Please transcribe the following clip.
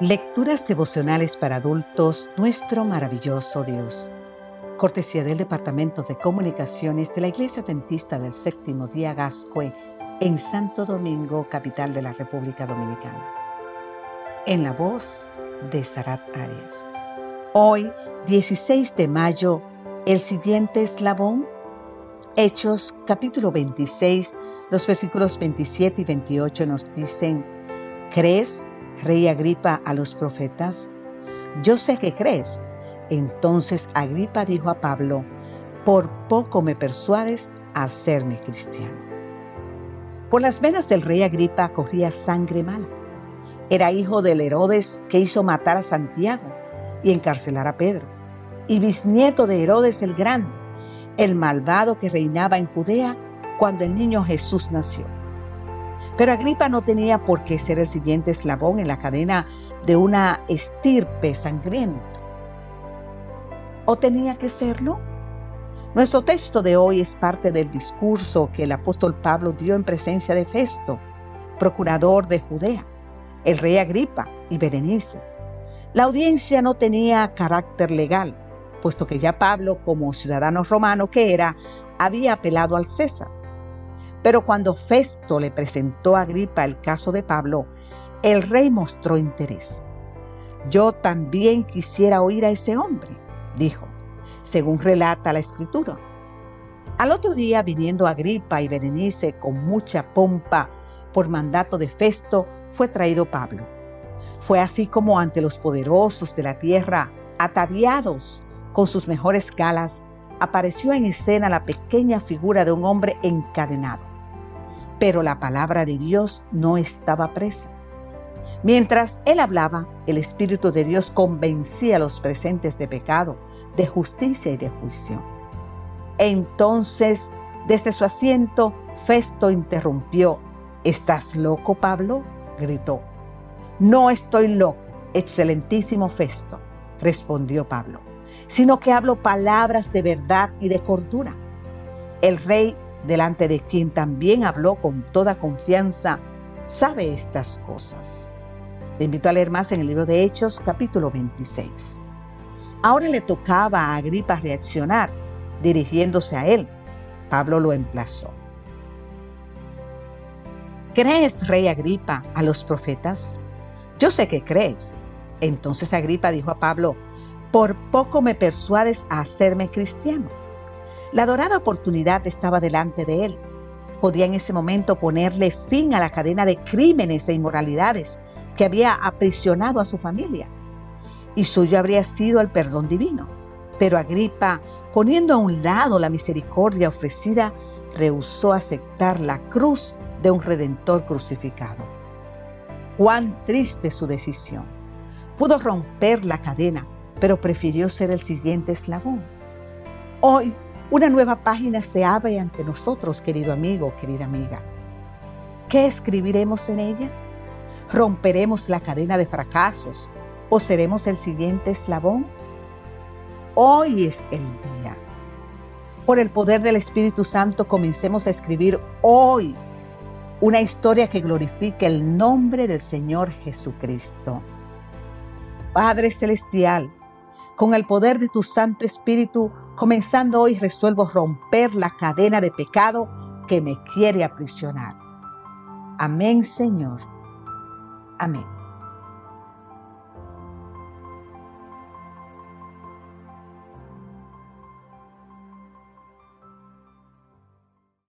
Lecturas devocionales para adultos, nuestro maravilloso Dios. Cortesía del Departamento de Comunicaciones de la Iglesia Dentista del Séptimo Día Gascue en Santo Domingo, capital de la República Dominicana. En la voz de Sarat Arias. Hoy, 16 de mayo, el siguiente eslabón. Hechos capítulo 26, los versículos 27 y 28 nos dicen, ¿crees? Rey Agripa a los profetas, yo sé que crees. Entonces Agripa dijo a Pablo, por poco me persuades a hacerme cristiano. Por las venas del rey Agripa corría sangre mala. Era hijo del Herodes que hizo matar a Santiago y encarcelar a Pedro, y bisnieto de Herodes el Grande, el malvado que reinaba en Judea cuando el niño Jesús nació. Pero Agripa no tenía por qué ser el siguiente eslabón en la cadena de una estirpe sangrienta. ¿O tenía que serlo? Nuestro texto de hoy es parte del discurso que el apóstol Pablo dio en presencia de Festo, procurador de Judea, el rey Agripa y Berenice. La audiencia no tenía carácter legal, puesto que ya Pablo, como ciudadano romano que era, había apelado al César. Pero cuando Festo le presentó a Agripa el caso de Pablo, el rey mostró interés. Yo también quisiera oír a ese hombre, dijo, según relata la escritura. Al otro día, viniendo Agripa y Berenice con mucha pompa por mandato de Festo, fue traído Pablo. Fue así como ante los poderosos de la tierra, ataviados con sus mejores galas, apareció en escena la pequeña figura de un hombre encadenado pero la palabra de Dios no estaba presa. Mientras él hablaba, el Espíritu de Dios convencía a los presentes de pecado, de justicia y de juicio. Entonces, desde su asiento, Festo interrumpió. ¿Estás loco, Pablo? gritó. No estoy loco, excelentísimo Festo, respondió Pablo, sino que hablo palabras de verdad y de cordura. El rey delante de quien también habló con toda confianza, sabe estas cosas. Te invito a leer más en el libro de Hechos capítulo 26. Ahora le tocaba a Agripa reaccionar, dirigiéndose a él. Pablo lo emplazó. ¿Crees, rey Agripa, a los profetas? Yo sé que crees. Entonces Agripa dijo a Pablo, por poco me persuades a hacerme cristiano. La dorada oportunidad estaba delante de él. Podía en ese momento ponerle fin a la cadena de crímenes e inmoralidades que había aprisionado a su familia. Y suyo habría sido el perdón divino. Pero Agripa, poniendo a un lado la misericordia ofrecida, rehusó aceptar la cruz de un redentor crucificado. Cuán triste su decisión. Pudo romper la cadena, pero prefirió ser el siguiente eslabón. Hoy una nueva página se abre ante nosotros, querido amigo, querida amiga. ¿Qué escribiremos en ella? ¿Romperemos la cadena de fracasos o seremos el siguiente eslabón? Hoy es el día. Por el poder del Espíritu Santo comencemos a escribir hoy una historia que glorifique el nombre del Señor Jesucristo. Padre Celestial, con el poder de tu Santo Espíritu, comenzando hoy resuelvo romper la cadena de pecado que me quiere aprisionar. Amén, Señor. Amén.